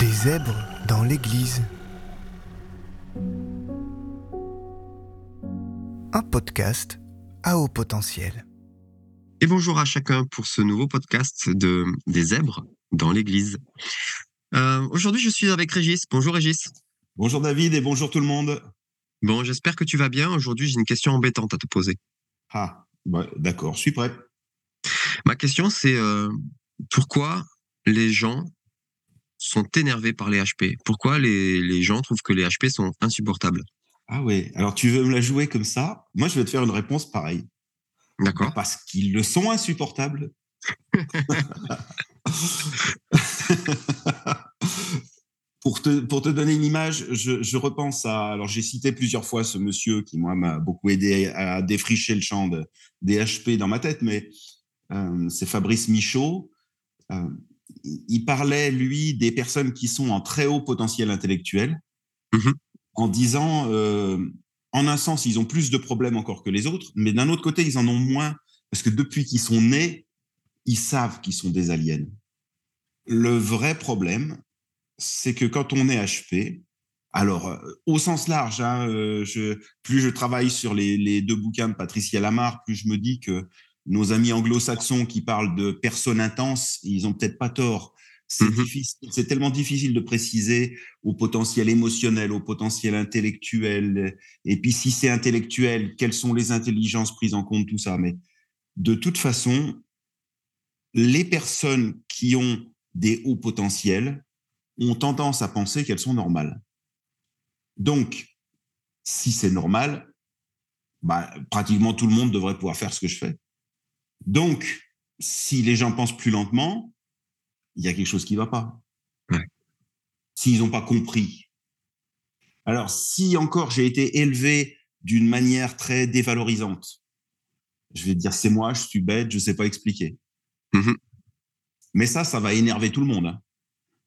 Des zèbres dans l'église. Un podcast à haut potentiel. Et bonjour à chacun pour ce nouveau podcast de des zèbres dans l'église. Euh, Aujourd'hui, je suis avec Régis. Bonjour Régis. Bonjour David et bonjour tout le monde. Bon, j'espère que tu vas bien. Aujourd'hui, j'ai une question embêtante à te poser. Ah, bah, d'accord, je suis prêt. Ma question, c'est euh, pourquoi les gens sont énervés par les HP Pourquoi les, les gens trouvent que les HP sont insupportables? Ah oui, alors tu veux me la jouer comme ça? Moi, je vais te faire une réponse pareille. D'accord. Parce qu'ils le sont insupportables. pour, te, pour te donner une image, je, je repense à. Alors, j'ai cité plusieurs fois ce monsieur qui, moi, m'a beaucoup aidé à défricher le champ de, des HP dans ma tête, mais euh, c'est Fabrice Michaud. Euh, il parlait, lui, des personnes qui sont en très haut potentiel intellectuel, Mhm. en disant, euh, en un sens, ils ont plus de problèmes encore que les autres, mais d'un autre côté, ils en ont moins, parce que depuis qu'ils sont nés, ils savent qu'ils sont des aliens. Le vrai problème, c'est que quand on est HP, alors euh, au sens large, hein, euh, je, plus je travaille sur les, les deux bouquins de Patricia Lamar, plus je me dis que nos amis anglo-saxons qui parlent de personnes intenses, ils ont peut-être pas tort. C'est Mhm. c'est tellement difficile de préciser au potentiel émotionnel, au potentiel intellectuel. Et puis si c'est intellectuel, quelles sont les intelligences prises en compte, tout ça? Mais de toute façon, les personnes qui ont des hauts potentiels ont tendance à penser qu'elles sont normales. Donc, si c'est normal, bah, pratiquement tout le monde devrait pouvoir faire ce que je fais. Donc, si les gens pensent plus lentement, il y a quelque chose qui ne va pas. Ouais. S'ils n'ont pas compris. Alors, si encore j'ai été élevé d'une manière très dévalorisante, je vais dire c'est moi, je suis bête, je ne sais pas expliquer. Mhm. Mais ça, ça va énerver tout le monde. hein.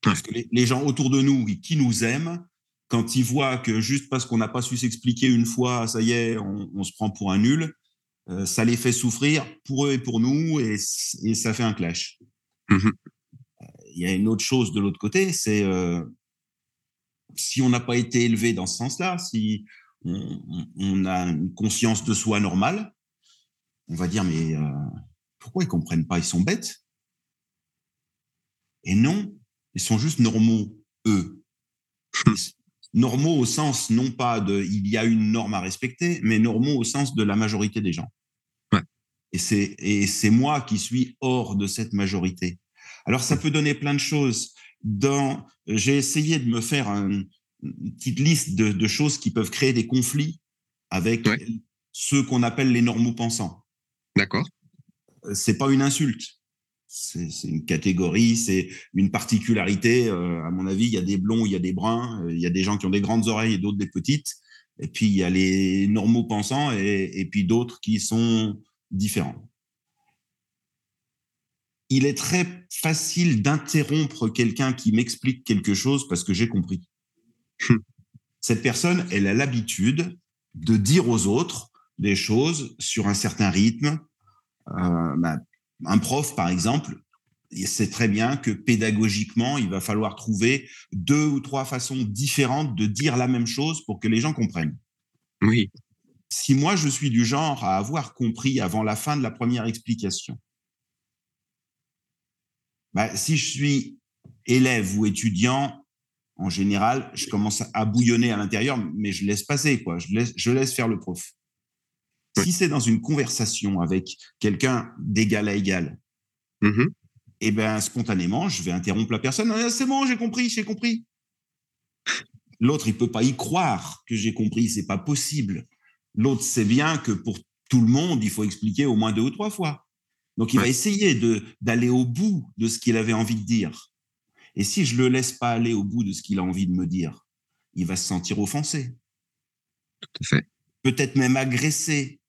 Parce que les, les gens autour de nous qui nous aiment, quand ils voient que juste parce qu'on n'a pas su s'expliquer une fois, ça y est, on, on se prend pour un nul, euh, ça les fait souffrir pour eux et pour nous, et, ça fait un clash. Mhm. Il y a une autre chose de l'autre côté, c'est euh, si on n'a pas été élevé dans ce sens-là, si on, a une conscience de soi normale, on va dire mais euh, pourquoi ils comprennent pas? Ils sont bêtes. Et non, ils sont juste normaux, eux. Normaux au sens non pas de il y a une norme à respecter, mais normaux au sens de la majorité des gens. Ouais. Et c'est et c'est moi qui suis hors de cette majorité. Alors ça peut donner plein de choses. Dans j'ai essayé de me faire un- une petite liste de, de choses qui peuvent créer des conflits avec Ouais. ceux qu'on appelle les normaux pensants D'accord. Euh, c'est pas une insulte. C'est une catégorie, c'est une particularité. Euh, à mon avis, il y a des blonds, il y a des bruns, euh, il y a des gens qui ont des grandes oreilles et d'autres des petites. Et puis, il y a les normaux pensants et, et puis d'autres qui sont différents. Il est très facile d'interrompre quelqu'un qui m'explique quelque chose parce que j'ai compris. Hmm. Cette personne, elle a l'habitude de dire aux autres des choses sur un certain rythme, euh, bah, un prof, par exemple, il sait très bien que pédagogiquement, il va falloir trouver deux ou trois façons différentes de dire la même chose pour que les gens comprennent. Oui. Si moi, je suis du genre à avoir compris avant la fin de la première explication, bah, si je suis élève ou étudiant, en général, je commence à bouillonner à l'intérieur, mais je laisse passer, quoi. Je laisse, je laisse faire le prof. Si c'est dans une conversation avec quelqu'un d'égal à égal, Mhm. eh ben spontanément, je vais interrompre la personne. Ah, c'est bon, j'ai compris, j'ai compris. L'autre, il peut pas y croire que j'ai compris, c'est pas possible. L'autre sait bien que pour tout le monde, il faut expliquer au moins deux ou trois fois. Donc, il va essayer de d'aller au bout de ce qu'il avait envie de dire. Et si je le laisse pas aller au bout de ce qu'il a envie de me dire, il va se sentir offensé, Tout à fait. peut-être même agressé,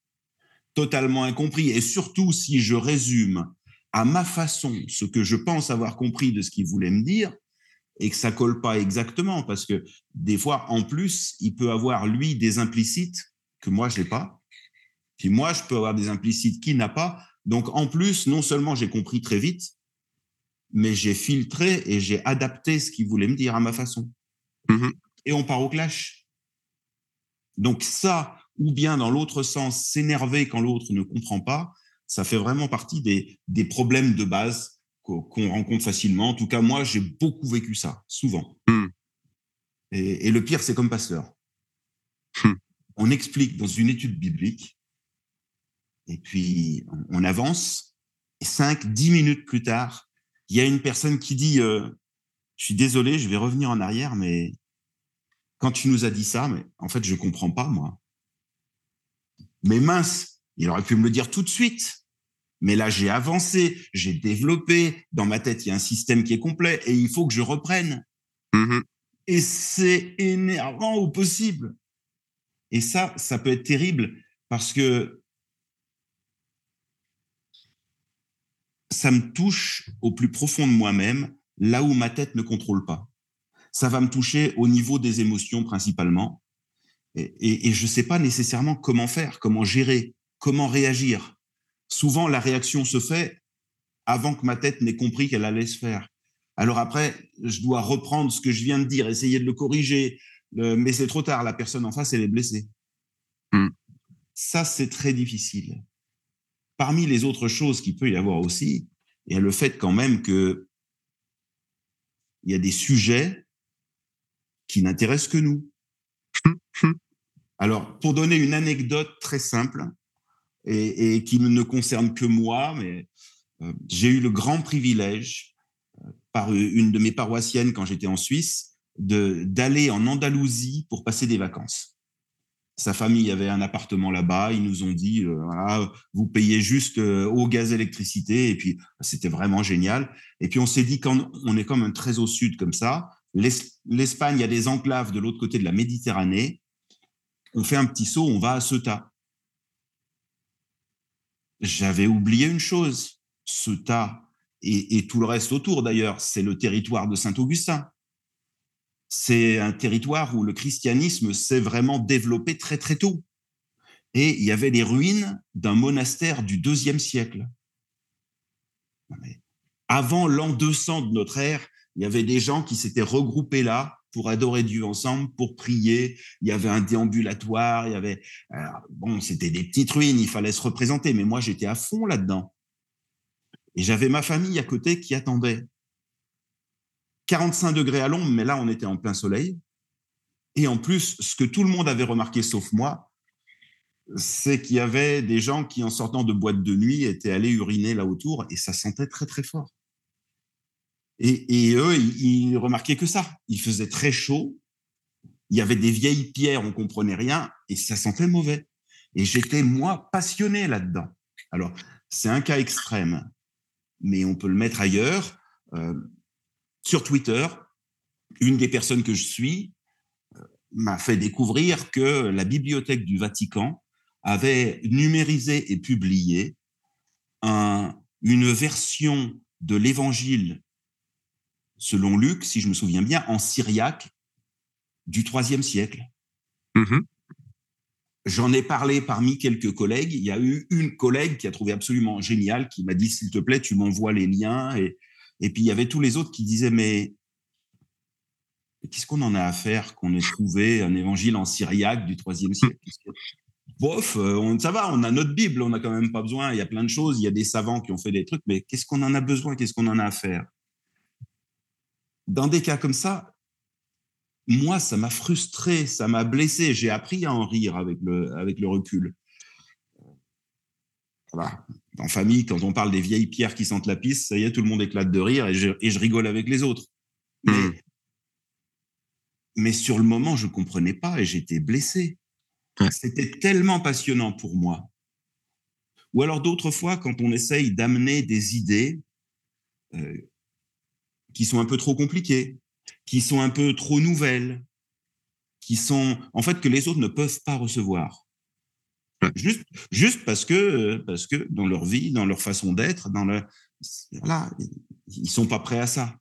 totalement incompris. Et surtout, si je résume à ma façon ce que je pense avoir compris de ce qu'il voulait me dire et que ça colle pas exactement parce que des fois en plus il peut avoir lui des implicites que moi je n'ai pas puis moi je peux avoir des implicites qu'il n'a pas donc en plus non seulement j'ai compris très vite mais j'ai filtré et j'ai adapté ce qu'il voulait me dire à ma façon. Mhm. Et on part au clash. Donc ça, ou bien dans l'autre sens, s'énerver quand l'autre ne comprend pas, ça fait vraiment partie des, des problèmes de base qu'on rencontre facilement. En tout cas, moi, j'ai beaucoup vécu ça, souvent. Hmm. Et, et le pire, c'est comme pasteur. Hmm. On explique dans une étude biblique, et puis on, on avance, et cinq, dix minutes plus tard, il y a une personne qui dit euh, Je suis désolé, je vais revenir en arrière, mais quand tu nous as dit ça, mais en fait, je comprends pas, moi. Mais mince, il aurait pu me le dire tout de suite. Mais là, j'ai avancé, j'ai développé. Dans ma tête, il y a un système qui est complet et il faut que je reprenne. Mhm. Et c'est énervant au possible. Et ça, ça peut être terrible parce que ça me touche au plus profond de moi-même, là où ma tête ne contrôle pas. Ça va me toucher au niveau des émotions principalement. Et, et- et je ne sais pas nécessairement comment faire, comment gérer, comment réagir. Souvent, la réaction se fait avant que ma tête n'ait compris qu'elle allait se faire. Alors après, je dois reprendre ce que je viens de dire, essayer de le corriger, le- mais c'est trop tard, la personne en face, elle est blessée. Hmm. Ça, c'est très difficile. Parmi les autres choses qu'il peut y avoir aussi, il y a le fait quand même que il y a des sujets qui n'intéressent que nous. Alors, pour donner une anecdote très simple et, qui ne concerne que moi, mais euh, j'ai eu le grand privilège euh, par une de mes paroissiennes quand j'étais en Suisse d'aller en Andalousie pour passer des vacances. Sa famille avait un appartement là-bas. Ils nous ont dit, euh, vous payez juste eau, gaz, électricité. Et puis, c'était vraiment génial. Et puis, on s'est dit, quand on est comme un très au sud comme ça, l'Es- l'Espagne, a des enclaves de l'autre côté de la Méditerranée. On fait un petit saut, on va à Ceuta. J'avais oublié une chose. Ceuta et, et tout le reste autour d'ailleurs, c'est le territoire de Saint-Augustin. C'est un territoire où le christianisme s'est vraiment développé très très tôt. Et il y avait les ruines d'un monastère du deuxième siècle. Avant l'an 200 de notre ère, il y avait des gens qui s'étaient regroupés là pour adorer Dieu ensemble, pour prier. Il y avait un déambulatoire, il y avait bon, c'était des petites ruines, il fallait se représenter, mais moi j'étais à fond là-dedans. Et j'avais ma famille à côté qui attendait. 45 degrés à l'ombre, mais là on était en plein soleil. Et en plus, ce que tout le monde avait remarqué sauf moi, c'est qu'il y avait des gens qui, en sortant de boîte de nuit, étaient allés uriner là autour et ça sentait très très fort. Et, et eux, ils, ils remarquaient que ça. Il faisait très chaud. Il y avait des vieilles pierres, on comprenait rien et ça sentait mauvais. Et j'étais, moi, passionné là-dedans. Alors, c'est un cas extrême, mais on peut le mettre ailleurs. Euh, sur Twitter, une des personnes que je suis euh, m'a fait découvrir que la bibliothèque du Vatican avait numérisé et publié un, une version de l'évangile selon Luc, si je me souviens bien, en syriaque du IIIe siècle. Mhm. J'en ai parlé parmi quelques collègues. Il y a eu une collègue qui a trouvé absolument génial, qui m'a dit s'il te plaît, tu m'envoies les liens. Et, et puis il y avait tous les autres qui disaient mais qu'est-ce qu'on en a à faire qu'on ait trouvé un évangile en syriaque du IIIe siècle? Bof, euh, on, ça va, on a notre Bible, on n'a quand même pas besoin. Il y a plein de choses, il y a des savants qui ont fait des trucs, mais qu'est-ce qu'on en a besoin? Qu'est-ce qu'on en a à faire? Dans des cas comme ça, moi, ça m'a frustré, ça m'a blessé. J'ai appris à en rire avec le, avec le recul. Voilà. En famille, quand on parle des vieilles pierres qui sentent la pisse, ça y est, tout le monde éclate de rire et je, et je rigole avec les autres. Mais, Mhm. mais sur le moment, je ne comprenais pas et j'étais blessé. C'était tellement passionnant pour moi. Ou alors d'autres fois, quand on essaye d'amener des idées euh, qui sont un peu trop compliquées, qui sont un peu trop nouvelles, qui sont en fait que les autres ne peuvent pas recevoir. Juste, juste parce que euh, parce que dans leur vie, dans leur façon d'être, dans leur voilà, ils sont pas prêts à ça.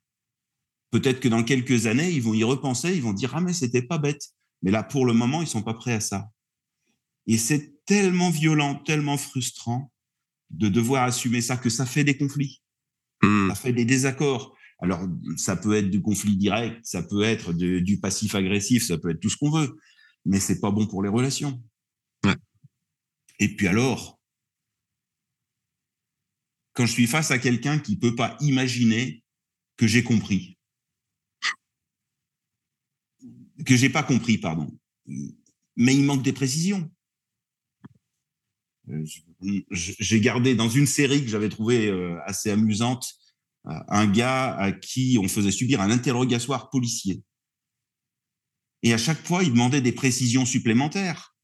Peut-être que dans quelques années, ils vont y repenser, ils vont dire ah mais c'était pas bête. Mais là, pour le moment, ils sont pas prêts à ça. Et c'est tellement violent, tellement frustrant de devoir assumer ça que ça fait des conflits. Hmm. Ça fait des désaccords. Alors, ça peut être du conflit direct, ça peut être de- du passif agressif, ça peut être tout ce qu'on veut, mais c'est pas bon pour les relations. Ouais. Et puis alors, quand je suis face à quelqu'un qui peut pas imaginer que j'ai compris, que j'ai pas compris, pardon, mais il manque des précisions. Euh, J'ai gardé dans une série que j'avais trouvée euh, assez amusante un gars à qui on faisait subir un interrogatoire policier. Et à chaque fois, il demandait des précisions supplémentaires.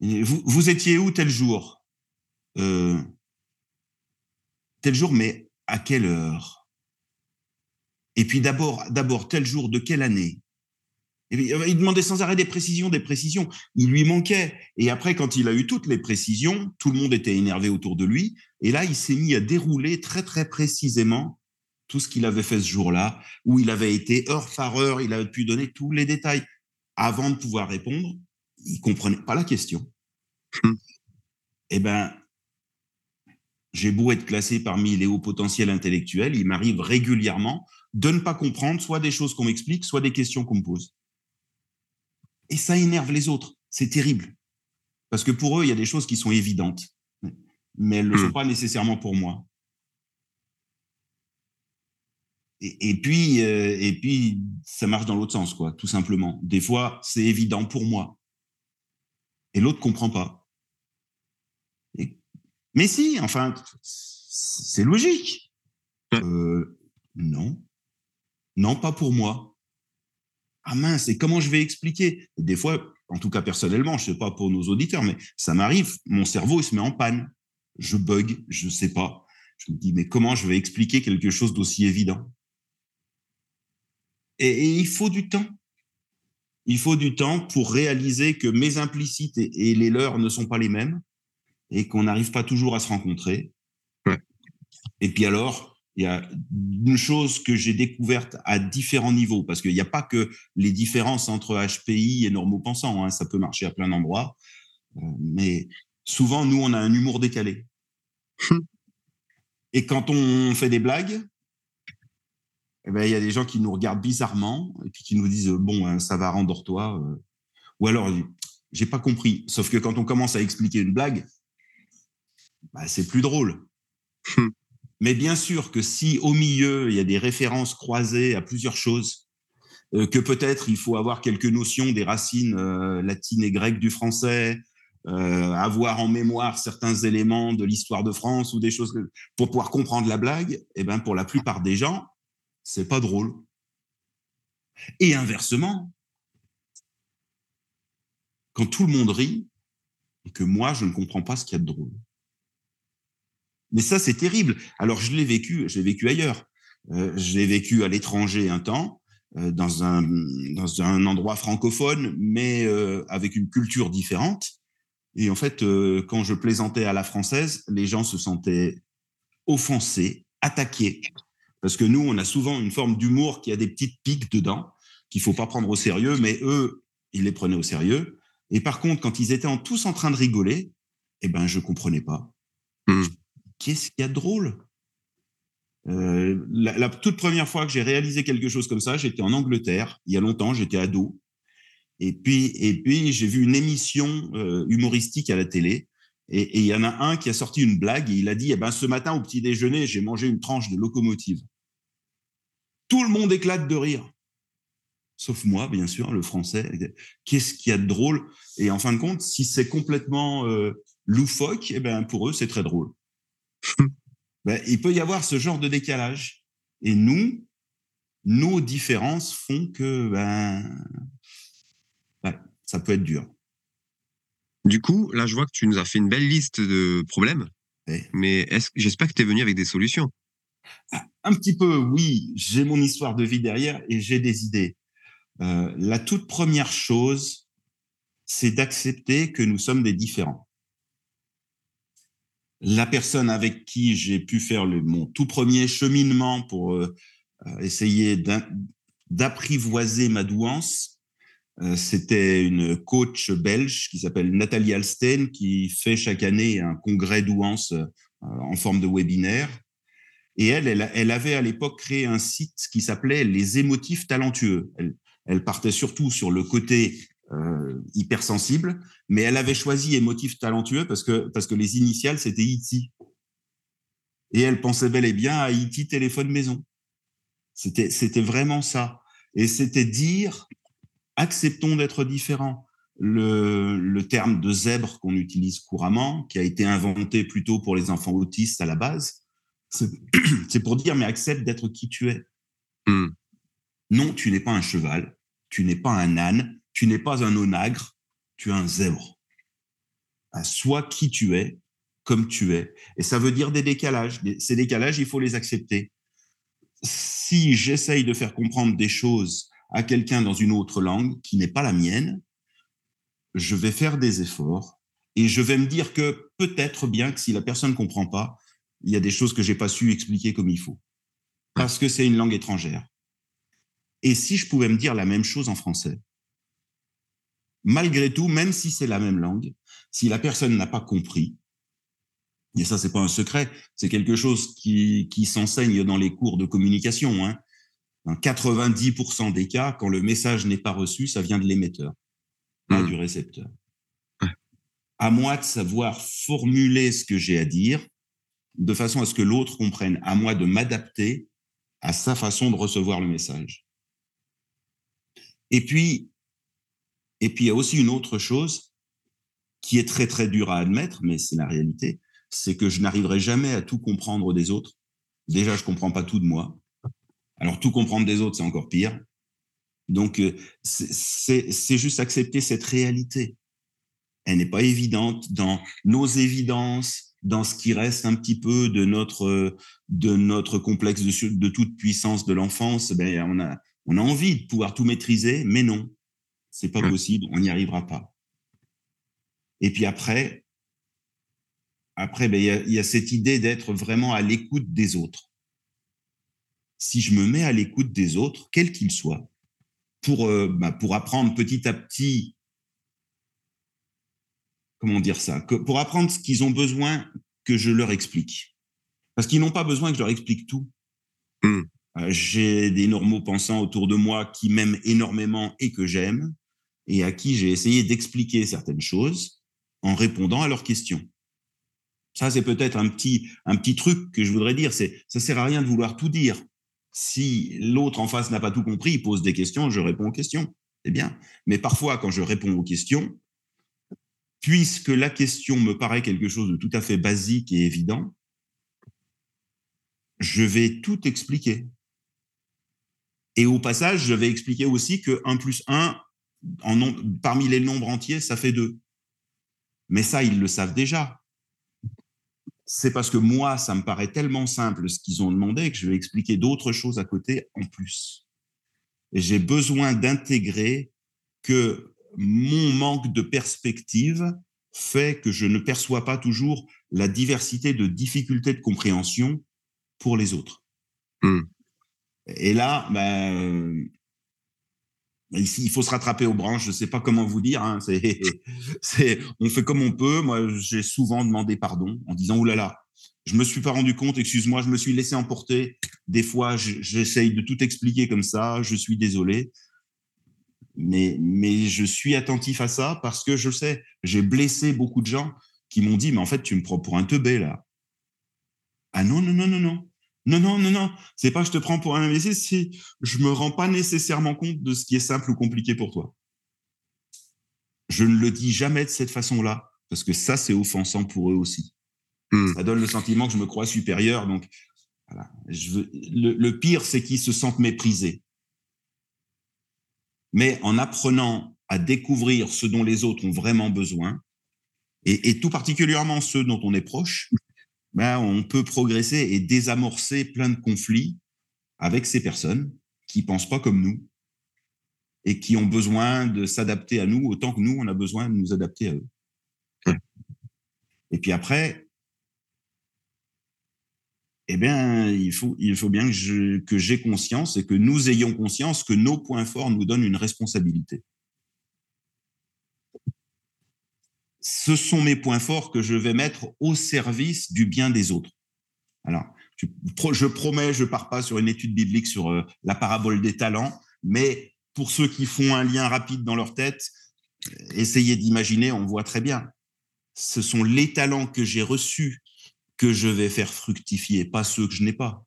Vous, vous étiez où tel jour? Euh, Tel jour, mais à quelle heure? Et puis d'abord, d'abord tel jour de quelle année? Et puis, euh, Il demandait sans arrêt des précisions, des précisions. Il lui manquait. Et après, quand il a eu toutes les précisions, tout le monde était énervé autour de lui. Et là, il s'est mis à dérouler très, très précisément tout ce qu'il avait fait ce jour-là, où il avait été heure par heure, il avait pu donner tous les détails. Avant de pouvoir répondre, il comprenait pas la question. Hmm. Eh ben, j'ai beau être classé parmi les hauts potentiels intellectuels, il m'arrive régulièrement de ne pas comprendre soit des choses qu'on m'explique, soit des questions qu'on me pose. Et ça énerve les autres. C'est terrible. Parce que pour eux, il y a des choses qui sont évidentes, mais elles ne le sont Hmm. pas nécessairement pour moi. Et, et puis, euh, et puis, ça marche dans l'autre sens, quoi, tout simplement. Des fois, c'est évident pour moi, et l'autre comprend pas. Et- mais si, enfin, c'est logique. Ouais. Euh, non, non, pas pour moi. Ah mince, et comment je vais expliquer? Et Des fois, en tout cas personnellement, je sais pas pour nos auditeurs, mais ça m'arrive, mon cerveau il se met en panne. Je bug, je sais pas. Je me dis, mais comment je vais expliquer quelque chose d'aussi évident? Et, et il faut du temps. Il faut du temps pour réaliser que mes implicites et, et les leurs ne sont pas les mêmes et qu'on n'arrive pas toujours à se rencontrer. Ouais. Et puis alors, il y a une chose que j'ai découverte à différents niveaux, parce qu'il n'y a pas que les différences entre HPI et normaux pensants, hein, ça peut marcher à plein d'endroits, Euh, mais souvent, nous, on a un humour décalé. Hum. Et quand on fait des blagues, eh ben, il y a des gens qui nous regardent bizarrement et puis qui nous disent bon, hein, ça va, rendors-toi. euh. Ou alors, j'ai pas compris. Sauf que quand on commence à expliquer une blague, bah, c'est plus drôle. Mais bien sûr que si au milieu il y a des références croisées à plusieurs choses, euh, que peut-être il faut avoir quelques notions des racines euh, latines et grecques du français, euh, avoir en mémoire certains éléments de l'histoire de France ou des choses pour pouvoir comprendre la blague, eh ben pour la plupart des gens, c'est pas drôle. Et inversement, quand tout le monde rit et que moi je ne comprends pas ce qu'il y a de drôle. Mais ça c'est terrible. Alors je l'ai vécu, je l'ai vécu ailleurs. Euh, je l'ai vécu à l'étranger un temps, euh, dans un dans un endroit francophone, mais euh, avec une culture différente. Et en fait, euh, quand je plaisantais à la française, les gens se sentaient offensés, attaqués, parce que nous, on a souvent une forme d'humour qui a des petites piques dedans, qu'il faut pas prendre au sérieux, mais eux, ils les prenaient au sérieux. Et par contre, quand ils étaient en, tous en train de rigoler, eh ben, je comprenais pas. Hmm. Qu'est-ce qu'il y a de drôle? Euh, la, toute première fois que j'ai réalisé quelque chose comme ça, j'étais en Angleterre, il y a longtemps, j'étais ado. Et puis, et puis j'ai vu une émission euh, humoristique à la télé. Et et il y en a un qui a sorti une blague et il a dit eh ben, Ce matin, au petit déjeuner, j'ai mangé une tranche de locomotive. Tout le monde éclate de rire. Sauf moi, bien sûr, le français. Qu'est-ce qu'il y a de drôle? Et en fin de compte, si c'est complètement euh, loufoque, eh ben, pour eux, c'est très drôle. Ben, il peut y avoir ce genre de décalage. Et nous, nos différences font que ben, ouais, ça peut être dur. Du coup, là, je vois que tu nous as fait une belle liste de problèmes. Mais j'espère que tu es venu avec des solutions. Un petit peu, oui, j'ai mon histoire de vie derrière et j'ai des idées. Euh, la toute première chose, c'est d'accepter que nous sommes des différents. La personne avec qui j'ai pu faire le, mon tout premier cheminement pour euh, essayer d'in- d'apprivoiser ma douance, euh, c'était une coach belge qui s'appelle Nathalie Alstein qui fait chaque année un congrès douance en forme de webinaire. Et elle, elle, avait à l'époque créé un site qui s'appelait Les émotifs talentueux. Elle, partait surtout sur le côté euh, hypersensible, mais elle avait choisi émotif talentueux parce que, parce que les initiales, c'était IT. Et elle pensait bel et bien à IT téléphone maison. C'était, c'était vraiment ça. Et c'était dire, acceptons d'être différents. Le, le, terme de zèbre qu'on utilise couramment, qui a été inventé plutôt pour les enfants autistes à la base, c'est pour dire, mais accepte d'être qui tu es. Hmm. Non, tu n'es pas un cheval, tu n'es pas un âne, tu n'es pas un onagre, tu es un zèbre. Ah, sois qui tu es, comme tu es. Et ça veut dire des décalages. Ces décalages, il faut les accepter. Si j'essaye de faire comprendre des choses à quelqu'un dans une autre langue qui n'est pas la mienne, je vais faire des efforts et je vais me dire que peut-être bien que si la personne ne comprend pas, il y a des choses que j'ai pas su expliquer comme il faut parce que c'est une langue étrangère. Et si je pouvais me dire la même chose en français, malgré tout, même si c'est la même langue, si la personne n'a pas compris, et ça c'est pas un secret, c'est quelque chose qui, qui s'enseigne dans les cours de communication. Hein. Dans 90% des cas, quand le message n'est pas reçu, ça vient de l'émetteur, pas mmh. du récepteur. À moi de savoir formuler ce que j'ai à dire de façon à ce que l'autre comprenne, à moi de m'adapter à sa façon de recevoir le message. Et puis, et puis il y a aussi une autre chose qui est très très dure à admettre, mais c'est la réalité, c'est que je n'arriverai jamais à tout comprendre des autres. Déjà, je comprends pas tout de moi. Alors tout comprendre des autres, c'est encore pire. Donc euh, c'est juste accepter cette réalité. Elle n'est pas évidente dans nos évidences, dans ce qui reste un petit peu de notre de notre complexe de, de toute puissance de l'enfance, ben on a on a envie de pouvoir tout maîtriser, mais non, c'est pas possible, on n'y arrivera pas. Et puis après, après ben il y a, cette idée d'être vraiment à l'écoute des autres. Si je me mets à l'écoute des autres, quels qu'ils soient, pour euh, ben, pour apprendre petit à petit comment dire ça, que pour apprendre ce qu'ils ont besoin que je leur explique. Parce qu'ils n'ont pas besoin que je leur explique tout. Hmm. Euh, j'ai des normaux pensants autour de moi qui m'aiment énormément et que j'aime, et à qui j'ai essayé d'expliquer certaines choses en répondant à leurs questions. Ça, c'est peut-être un petit, un petit truc que je voudrais dire. C'est, ça sert à rien de vouloir tout dire. Si l'autre en face n'a pas tout compris, il pose des questions, je réponds aux questions. C'est bien. Mais parfois, quand je réponds aux questions, puisque la question me paraît quelque chose de tout à fait basique et évident, je vais tout expliquer. Et au passage, je vais expliquer aussi que 1 plus 1, en parmi les nombres entiers, ça fait 2. Mais ça, ils le savent déjà. C'est parce que moi, ça me paraît tellement simple ce qu'ils ont demandé que je vais expliquer d'autres choses à côté en plus. Et j'ai besoin d'intégrer que mon manque de perspective fait que je ne perçois pas toujours la diversité de difficultés de compréhension pour les autres. Hmm. Et là, ben, il faut se rattraper aux branches. Je ne sais pas comment vous dire. Hein. On fait comme on peut. Moi, j'ai souvent demandé pardon en disant, oulala, là là, je me suis pas rendu compte, excuse-moi, je me suis laissé emporter. Des fois, j'essaye de tout expliquer comme ça, je suis désolé mais, mais je suis attentif à ça parce que je sais, j'ai blessé beaucoup de gens qui m'ont dit, mais en fait, tu me prends pour un teubé, là. Ah non, non, non, non, non. Non, non, non, non. C'est pas que je te prends pour un imbécile, si je me rends pas nécessairement compte de ce qui est simple ou compliqué pour toi. Je ne le dis jamais de cette façon-là, parce que ça, c'est offensant pour eux aussi. Hmm. Ça donne le sentiment que je me crois supérieur. Donc, voilà. je veux... le, le pire, c'est qu'ils se sentent méprisés mais en apprenant à découvrir ce dont les autres ont vraiment besoin, et, tout particulièrement ceux dont on est proche, ben, on peut progresser et désamorcer plein de conflits avec ces personnes qui pensent pas comme nous et qui ont besoin de s'adapter à nous autant que nous, on a besoin de nous adapter à eux. Et puis après, eh bien, il faut, il faut bien que j'ai conscience et que nous ayons conscience que nos points forts nous donnent une responsabilité. Ce sont mes points forts que je vais mettre au service du bien des autres. Alors, je, promets, je pars pas sur une étude biblique sur euh, la parabole des talents, mais pour ceux qui font un lien rapide dans leur tête, essayez d'imaginer, on voit très bien. Ce sont les talents que j'ai reçus que je vais faire fructifier, pas ceux que je n'ai pas.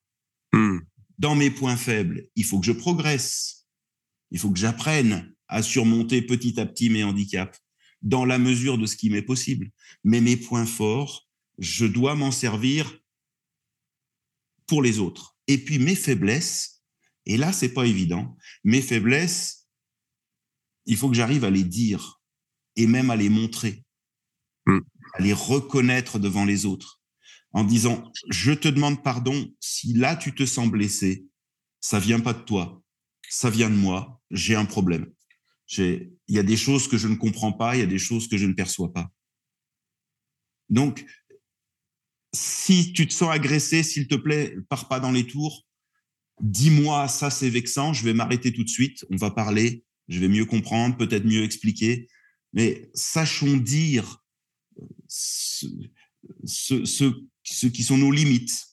Hmm. Dans mes points faibles, il faut que je progresse. Il faut que j'apprenne à surmonter petit à petit mes handicaps dans la mesure de ce qui m'est possible. Mais mes points forts, je dois m'en servir pour les autres. Et puis mes faiblesses, et là, c'est pas évident, mes faiblesses, il faut que j'arrive à les dire et même à les montrer, hmm. à les reconnaître devant les autres, en disant, je te demande pardon si là tu te sens blessé, ça vient pas de toi, ça vient de moi, j'ai un problème. Il y a des choses que je ne comprends pas, il y a des choses que je ne perçois pas. Donc, si tu te sens agressé, s'il te plaît, pars pas dans les tours. Dis-moi, ça c'est vexant, je vais m'arrêter tout de suite, on va parler, je vais mieux comprendre, peut-être mieux expliquer. Mais sachons dire ce, ce qui sont nos limites.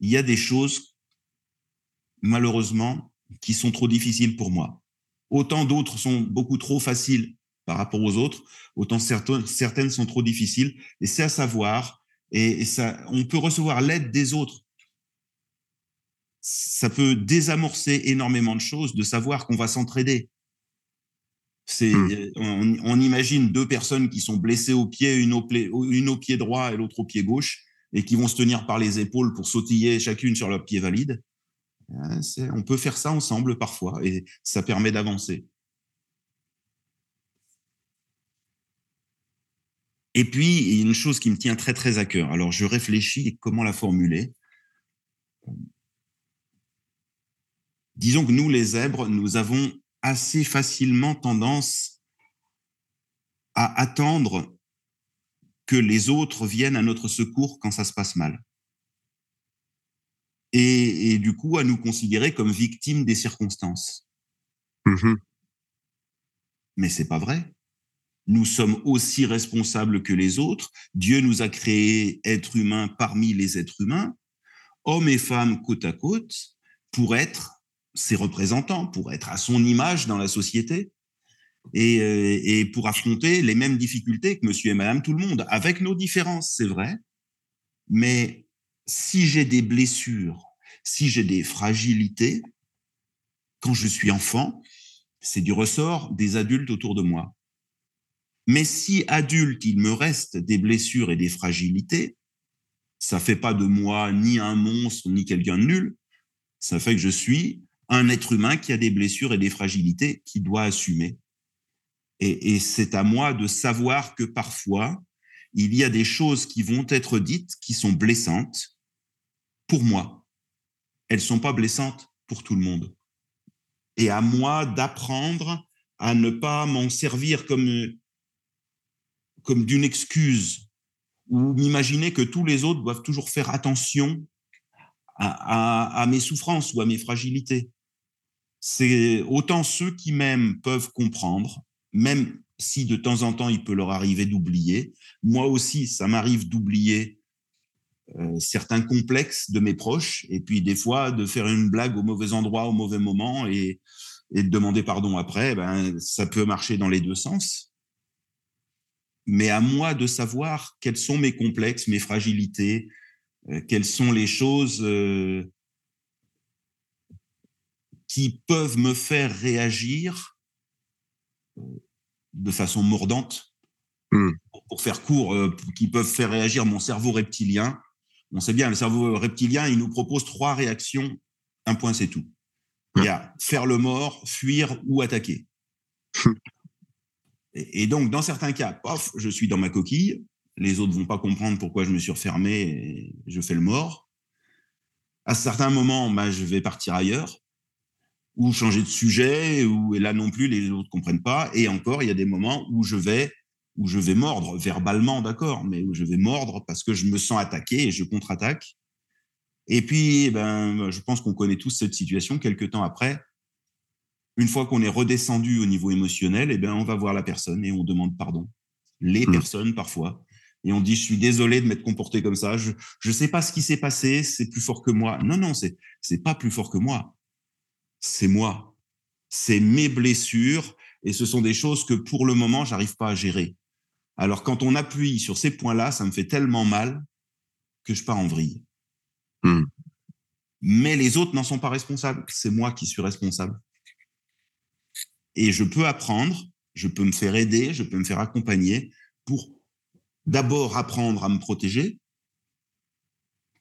Il y a des choses, malheureusement, qui sont trop difficiles pour moi. Autant d'autres sont beaucoup trop faciles par rapport aux autres, autant certaines sont trop difficiles. Et c'est à savoir, et, ça, on peut recevoir l'aide des autres. Ça peut désamorcer énormément de choses de savoir qu'on va s'entraider. C'est, hmm. on, imagine deux personnes qui sont blessées au pied, une au, une au pied droit et l'autre au pied gauche, et qui vont se tenir par les épaules pour sautiller chacune sur leur pied valide. Hein, on peut faire ça ensemble parfois et ça permet d'avancer. Et puis, il y a une chose qui me tient très très à cœur. Alors, je réfléchis comment la formuler. Disons que nous, les zèbres, nous avons assez facilement tendance à attendre que les autres viennent à notre secours quand ça se passe mal et, du coup à nous considérer comme victimes des circonstances. Mmh Mais c'est pas vrai. Nous sommes aussi responsables que les autres. Dieu nous a créés êtres humains parmi les êtres humains, hommes et femmes côte à côte, pour être ses représentants, pour être à son image dans la société et, euh, et pour affronter les mêmes difficultés que monsieur et madame tout le monde, avec nos différences, c'est vrai. Mais si j'ai des blessures, si j'ai des fragilités, quand je suis enfant, c'est du ressort des adultes autour de moi. Mais si adulte, il me reste des blessures et des fragilités, ça fait pas de moi ni un monstre ni quelqu'un de nul. Ça fait que je suis un être humain qui a des blessures et des fragilités qui doit assumer. Et, et c'est à moi de savoir que parfois, il y a des choses qui vont être dites qui sont blessantes pour moi. Elles sont pas blessantes pour tout le monde. Et à moi d'apprendre à ne pas m'en servir comme, comme d'une excuse ou m'imaginer que tous les autres doivent toujours faire attention à, à mes souffrances ou à mes fragilités. C'est autant ceux qui m'aiment peuvent comprendre, même si de temps en temps il peut leur arriver d'oublier. Moi aussi, ça m'arrive d'oublier certains complexes de mes proches, et puis des fois de faire une blague au mauvais endroit, au mauvais moment, et, de demander pardon après, ben, ça peut marcher dans les deux sens. Mais à moi de savoir quels sont mes complexes, mes fragilités, euh, quelles sont les choses euh, qui peuvent me faire réagir de façon mordante, hmm. pour faire court, qui peuvent faire réagir mon cerveau reptilien on sait bien, le cerveau reptilien, il nous propose trois réactions. Un point, c'est tout. Il y a faire le mort, fuir ou attaquer. et, donc, dans certains cas, pof, je suis dans ma coquille. Les autres vont pas comprendre pourquoi je me suis refermé et je fais le mort. À certains moments, bah, je vais partir ailleurs ou changer de sujet, ou et là non plus, les autres comprennent pas. Et encore, il y a des moments où je vais où je vais mordre verbalement, d'accord, mais où je vais mordre parce que je me sens attaqué et je contre-attaque. Et puis, eh ben, je pense qu'on connaît tous cette situation. Quelques temps après, une fois qu'on est redescendu au niveau émotionnel, eh ben, on va voir la personne et on demande pardon. les Mm. personnes parfois. Et on dit, je suis désolé de m'être comporté comme ça. Je ne sais pas ce qui s'est passé. C'est plus fort que moi. Non, non, c'est c'est pas plus fort que moi. C'est moi. C'est mes blessures. Et ce sont des choses que pour le moment, j'arrive pas à gérer. Alors quand on appuie sur ces points-là, ça me fait tellement mal que je pars en vrille. Hmm. Mais les autres n'en sont pas responsables. C'est moi qui suis responsable. Et je peux apprendre, je peux me faire aider, je peux me faire accompagner pour d'abord apprendre à me protéger.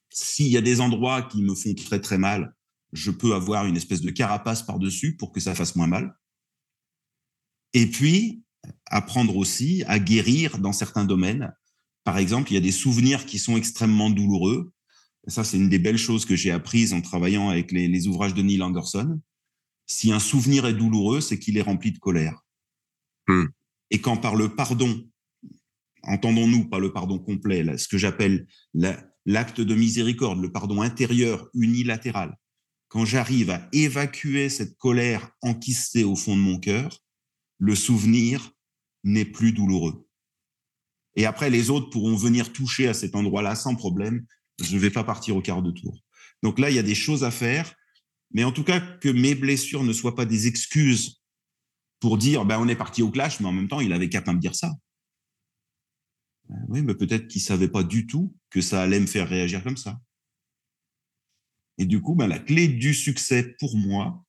S'il y a des endroits qui me font très très mal, je peux avoir une espèce de carapace par-dessus pour que ça fasse moins mal. Et puis, apprendre aussi à guérir dans certains domaines. Par exemple, il y a des souvenirs qui sont extrêmement douloureux. Ça, c'est une des belles choses que j'ai apprises en travaillant avec les, les, ouvrages de Neil Anderson. Si un souvenir est douloureux, c'est qu'il est rempli de colère. Hmm. Et quand par le pardon, entendons-nous pas le pardon complet, là, ce que j'appelle l'acte de miséricorde, le pardon intérieur unilatéral, quand j'arrive à évacuer cette colère enquistée au fond de mon cœur, le souvenir n'est plus douloureux. Et après, les autres pourront venir toucher à cet endroit-là sans problème. Je ne vais pas partir au quart de tour. Donc là, il y a des choses à faire. Mais en tout cas, que mes blessures ne soient pas des excuses pour dire, ben, on est parti au clash, mais en même temps, il avait qu'à pas me dire ça. Oui, mais peut-être qu'il savait pas du tout que ça allait me faire réagir comme ça. Et du coup, ben, la clé du succès pour moi,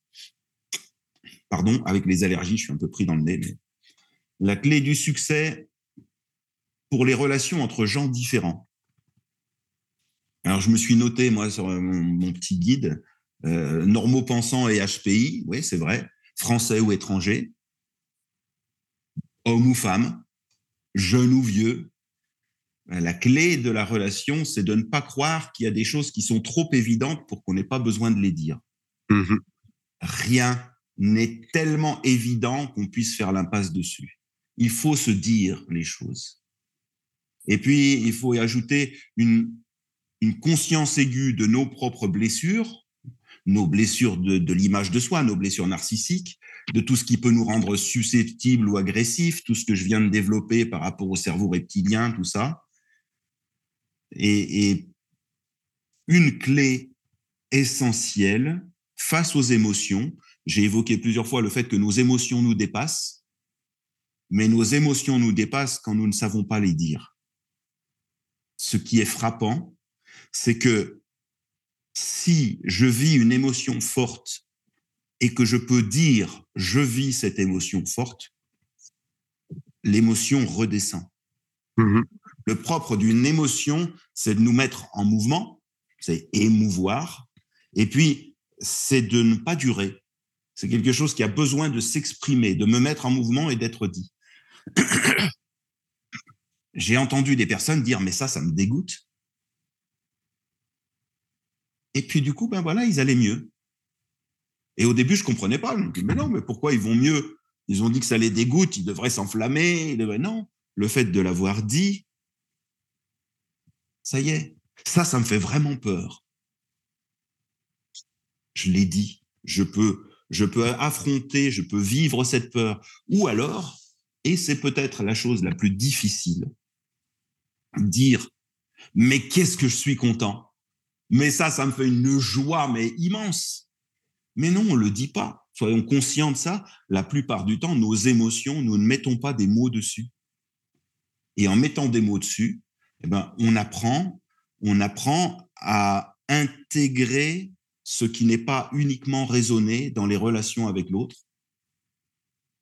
pardon, avec les allergies, je suis un peu pris dans le nez, mais la clé du succès pour les relations entre gens différents. Alors, je me suis noté, moi, sur mon, mon petit guide, euh, normaux pensants et HPI, oui, c'est vrai, français ou étranger, homme ou femme, jeune ou vieux. La clé de la relation, c'est de ne pas croire qu'il y a des choses qui sont trop évidentes pour qu'on n'ait pas besoin de les dire. Mhm. Rien n'est tellement évident qu'on puisse faire l'impasse dessus. Il faut se dire les choses. Et puis, il faut y ajouter une, conscience aiguë de nos propres blessures, nos blessures de, l'image de soi, nos blessures narcissiques, de tout ce qui peut nous rendre susceptibles ou agressifs, tout ce que je viens de développer par rapport au cerveau reptilien, tout ça. Et une clé essentielle face aux émotions, j'ai évoqué plusieurs fois le fait que nos émotions nous dépassent, mais nos émotions nous dépassent quand nous ne savons pas les dire. Ce qui est frappant, c'est que si je vis une émotion forte et que je peux dire je vis cette émotion forte, l'émotion redescend. Mhm. Le propre d'une émotion, c'est de nous mettre en mouvement, c'est émouvoir, et puis c'est de ne pas durer. C'est quelque chose qui a besoin de s'exprimer, de me mettre en mouvement et d'être dit. J'ai entendu des personnes dire mais ça, ça me dégoûte. Et puis du coup, ben voilà, ils allaient mieux. Et au début, je comprenais pas. Je me dis, mais non, mais pourquoi ils vont mieux? Ils ont dit que ça les dégoûte, ils devraient s'enflammer. Devraient... Non, le fait de l'avoir dit, ça y est, ça, ça me fait vraiment peur. Je l'ai dit, je peux, je peux affronter, je peux vivre cette peur. Ou alors, et c'est peut-être la chose la plus difficile, dire, mais qu'est-ce que je suis content? Mais ça, ça me fait une joie, mais immense. Mais non, on le dit pas. Soyons conscients de ça. La plupart du temps, nos émotions, nous ne mettons pas des mots dessus. Et en mettant des mots dessus, eh ben, on apprend, on apprend à intégrer ce qui n'est pas uniquement raisonné dans les relations avec l'autre.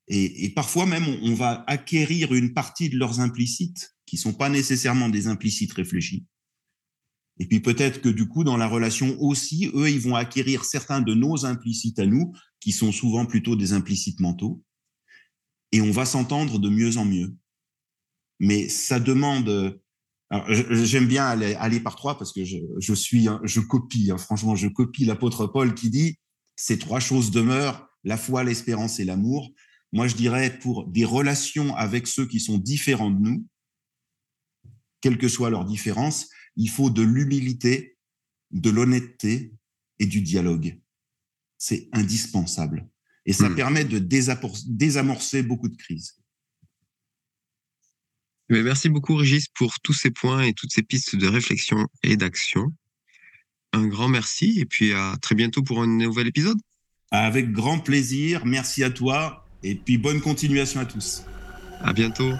Et, parfois même, on, on va acquérir une partie de leurs implicites, qui sont pas nécessairement des implicites réfléchis. Et puis peut-être que du coup, dans la relation aussi, eux, ils vont acquérir certains de nos implicites à nous, qui sont souvent plutôt des implicites mentaux. Et on va s'entendre de mieux en mieux. Mais ça demande. J'aime bien aller, aller, par trois parce que je, je suis, je copie. Hein, franchement, je copie l'apôtre Paul qui dit ces trois choses demeurent la foi, l'espérance et l'amour. Moi, je dirais pour des relations avec ceux qui sont différents de nous, quelle que soit leur différence, il faut de l'humilité, de l'honnêteté et du dialogue. C'est indispensable. Et ça mmh. permet de désamorcer beaucoup de crises. Mais merci beaucoup, Régis, pour tous ces points et toutes ces pistes de réflexion et d'action. Un grand merci et puis à très bientôt pour un nouvel épisode. Avec grand plaisir. Merci à toi et puis bonne continuation à tous. À bientôt.